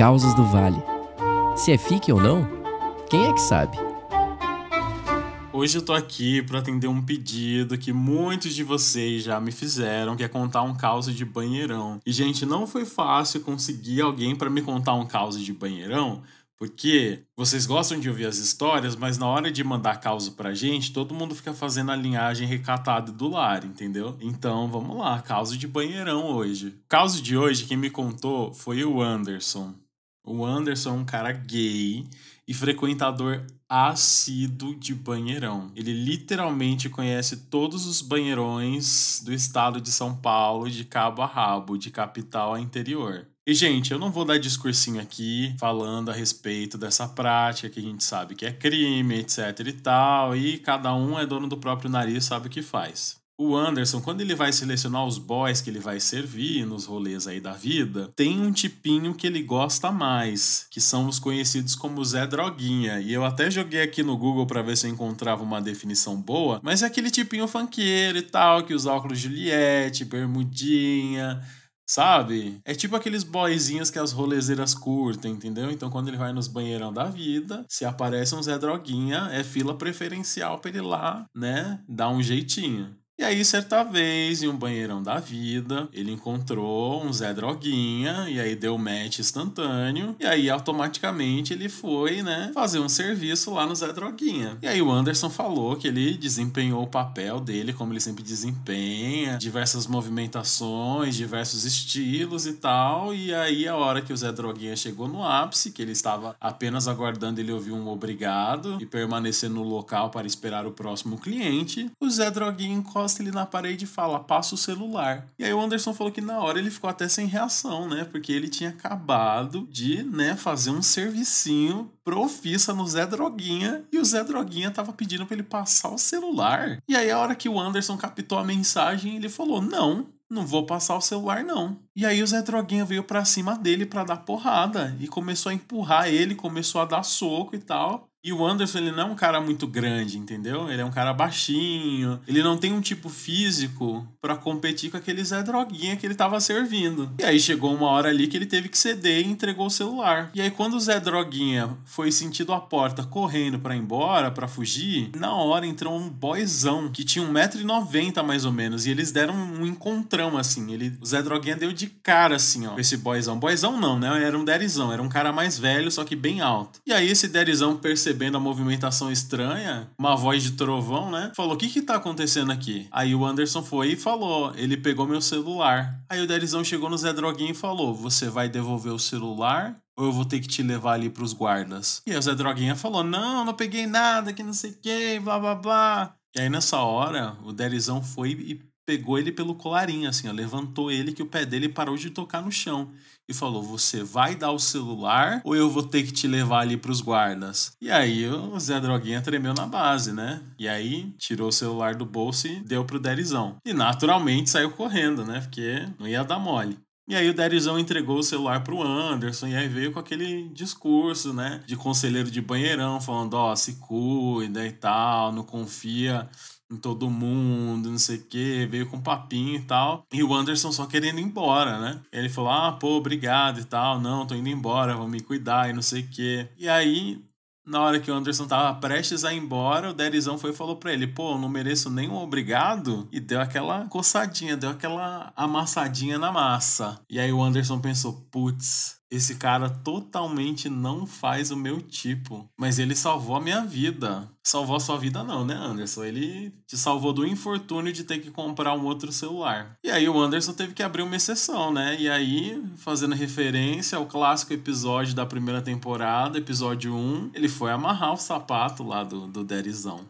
Causas do Vale. Se é fique ou não, quem é que sabe? Hoje eu tô aqui para atender um pedido que muitos de vocês já me fizeram, que é contar um caos de banheirão. E gente, não foi fácil conseguir alguém para me contar um caos de banheirão, porque vocês gostam de ouvir as histórias, mas na hora de mandar causa pra gente, todo mundo fica fazendo a linhagem recatada do lar, entendeu? Então vamos lá, causa de banheirão hoje. Caso de hoje, quem me contou foi o Anderson. O Anderson é um cara gay e frequentador assíduo de banheirão. Ele literalmente conhece todos os banheirões do estado de São Paulo, de cabo a rabo, de capital a interior. E, gente, eu não vou dar discursinho aqui falando a respeito dessa prática que a gente sabe que é crime, etc e tal, e cada um é dono do próprio nariz, sabe o que faz. O Anderson, quando ele vai selecionar os boys que ele vai servir nos rolês aí da vida, tem um tipinho que ele gosta mais, que são os conhecidos como Zé Droguinha. E eu até joguei aqui no Google para ver se eu encontrava uma definição boa, mas é aquele tipinho funkeiro e tal, que usa óculos Juliette, bermudinha, Sabe? É tipo aqueles boyzinhos que as rolezeiras curtem, entendeu? Então quando ele vai nos banheirão da vida, se aparece um Zé Droguinha, é fila preferencial pra ele lá, né? Dar um jeitinho. E aí, certa vez, em um banheirão da vida, ele encontrou um Zé Droguinha, e aí deu match instantâneo, e aí automaticamente ele foi, né, fazer um serviço lá no Zé Droguinha. E aí o Anderson falou que ele desempenhou o papel dele, como ele sempre desempenha, diversas movimentações, diversos estilos e tal, e aí a hora que o Zé Droguinha chegou no ápice, que ele estava apenas aguardando ele ouvir um obrigado e permanecer no local para esperar o próximo cliente, o Zé Droguinha encosta ele na parede e fala: passa o celular. E aí o Anderson falou que na hora ele ficou até sem reação, né? Porque ele tinha acabado de, né, fazer um servicinho profissa no Zé Droguinha e o Zé Droguinha tava pedindo para ele passar o celular. E aí a hora que o Anderson captou a mensagem, ele falou: "Não, não vou passar o celular não". E aí o Zé Droguinha veio para cima dele para dar porrada e começou a empurrar ele, começou a dar soco e tal. E o Anderson, ele não é um cara muito grande, entendeu? Ele é um cara baixinho. Ele não tem um tipo físico para competir com aquele Zé Droguinha que ele tava servindo. E aí chegou uma hora ali que ele teve que ceder e entregou o celular. E aí quando o Zé Droguinha foi sentido a porta correndo para ir embora, para fugir, na hora entrou um boyzão que tinha 1,90m mais ou menos. E eles deram um encontrão assim. Ele, o Zé Droguinha deu de cara assim, ó, esse boyzão. Boyzão não, né? Era um derizão. Era um cara mais velho, só que bem alto. E aí esse derizão percebeu percebendo a movimentação estranha, uma voz de trovão, né? Falou: O que que tá acontecendo aqui? Aí o Anderson foi e falou: Ele pegou meu celular. Aí o Derizão chegou no Zé Droguinha e falou: Você vai devolver o celular? Ou eu vou ter que te levar ali pros guardas? E aí o Zé Droguinha falou: Não, não peguei nada, que não sei o que, blá blá blá. E aí nessa hora, o Derizão foi e pegou ele pelo colarinho, assim, ó, levantou ele que o pé dele parou de tocar no chão e falou: Você vai dar o celular ou eu vou ter que te levar ali pros guardas? E aí o Zé Droguinha tremeu na base, né? E aí tirou o celular do bolso e deu pro Derizão. E naturalmente saiu correndo, né? Porque não ia dar mole. E aí o Derizão entregou o celular pro Anderson e aí veio com aquele discurso, né, de conselheiro de banheirão, falando, ó, oh, se cuida e tal, não confia em todo mundo, não sei o que, veio com papinho e tal. E o Anderson só querendo ir embora, né? Ele falou: ah, pô, obrigado e tal, não, tô indo embora, vou me cuidar e não sei o que. E aí na hora que o Anderson tava prestes a ir embora, o Derizão foi e falou pra ele: pô, não mereço nenhum obrigado. E deu aquela coçadinha, deu aquela amassadinha na massa. E aí o Anderson pensou: putz, esse cara totalmente não faz o meu tipo, mas ele salvou a minha vida. Salvou a sua vida não, né, Anderson? Ele te salvou do infortúnio de ter que comprar um outro celular. E aí o Anderson teve que abrir uma exceção, né? E aí, fazendo referência ao clássico episódio da primeira temporada, episódio 1, ele foi amarrar o sapato lá do, do Derizão.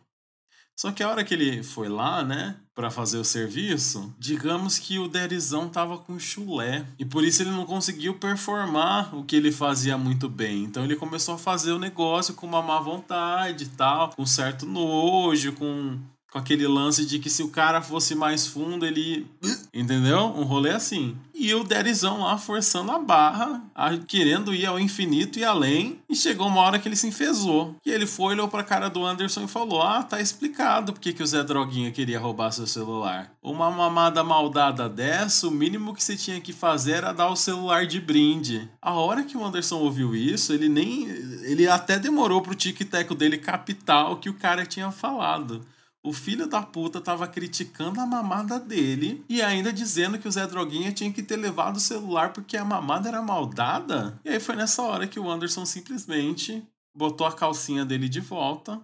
Só que a hora que ele foi lá, né, para fazer o serviço, digamos que o Derizão tava com chulé e por isso ele não conseguiu performar o que ele fazia muito bem. Então ele começou a fazer o negócio com uma má vontade e tal, com certo nojo, com com aquele lance de que se o cara fosse mais fundo, ele. Entendeu? Um rolê assim. E o Derizão lá forçando a barra, querendo ir ao infinito e além. E chegou uma hora que ele se enfesou. E ele foi, olhou pra cara do Anderson e falou: Ah, tá explicado porque que o Zé Droguinha queria roubar seu celular. Uma mamada maldada dessa, o mínimo que você tinha que fazer era dar o celular de brinde. A hora que o Anderson ouviu isso, ele nem. Ele até demorou pro tic-tac dele captar o que o cara tinha falado. O filho da puta tava criticando a mamada dele e ainda dizendo que o Zé Droguinha tinha que ter levado o celular porque a mamada era maldada. E aí foi nessa hora que o Anderson simplesmente botou a calcinha dele de volta,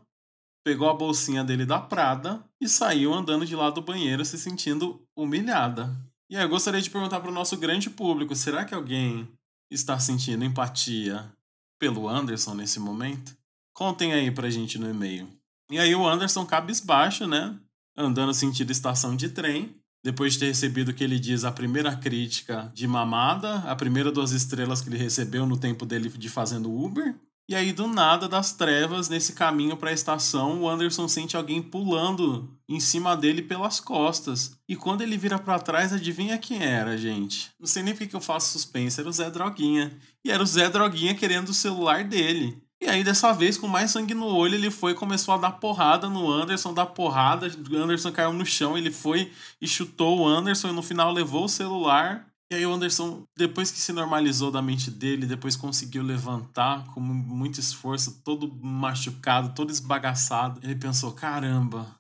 pegou a bolsinha dele da Prada e saiu andando de lá do banheiro se sentindo humilhada. E aí eu gostaria de perguntar para o nosso grande público: será que alguém está sentindo empatia pelo Anderson nesse momento? Contem aí pra gente no e-mail. E aí o Anderson cabisbaixo, né? Andando sentido estação de trem. Depois de ter recebido o que ele diz a primeira crítica de mamada, a primeira duas estrelas que ele recebeu no tempo dele de fazendo Uber. E aí, do nada, das trevas, nesse caminho para a estação, o Anderson sente alguém pulando em cima dele pelas costas. E quando ele vira para trás, adivinha quem era, gente? Não sei nem porque que eu faço suspense, era o Zé Droguinha. E era o Zé Droguinha querendo o celular dele. E aí, dessa vez, com mais sangue no olho, ele foi começou a dar porrada no Anderson, dar porrada. O Anderson caiu no chão, ele foi e chutou o Anderson e no final levou o celular. E aí o Anderson, depois que se normalizou da mente dele, depois conseguiu levantar com muito esforço, todo machucado, todo esbagaçado, ele pensou: caramba,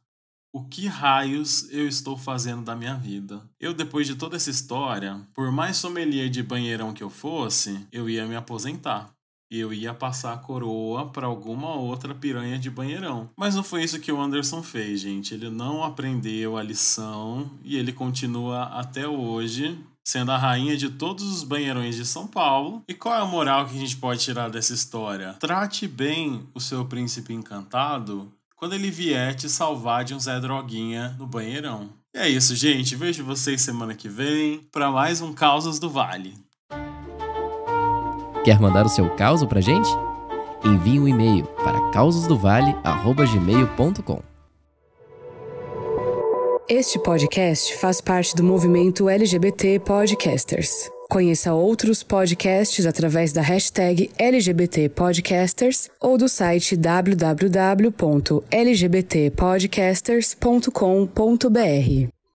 o que raios eu estou fazendo da minha vida? Eu, depois de toda essa história, por mais sommelier de banheirão que eu fosse, eu ia me aposentar eu ia passar a coroa para alguma outra piranha de banheirão. Mas não foi isso que o Anderson fez, gente. Ele não aprendeu a lição e ele continua até hoje sendo a rainha de todos os banheirões de São Paulo. E qual é a moral que a gente pode tirar dessa história? Trate bem o seu príncipe encantado quando ele vier te salvar de um Zé Droguinha no banheirão. E é isso, gente. Vejo vocês semana que vem para mais um Causas do Vale. Quer mandar o seu caos pra gente? Envie um e-mail para causasdovale@gmail.com. Este podcast faz parte do movimento LGBT Podcasters. Conheça outros podcasts através da hashtag LGBT Podcasters ou do site www.lgbtpodcasters.com.br.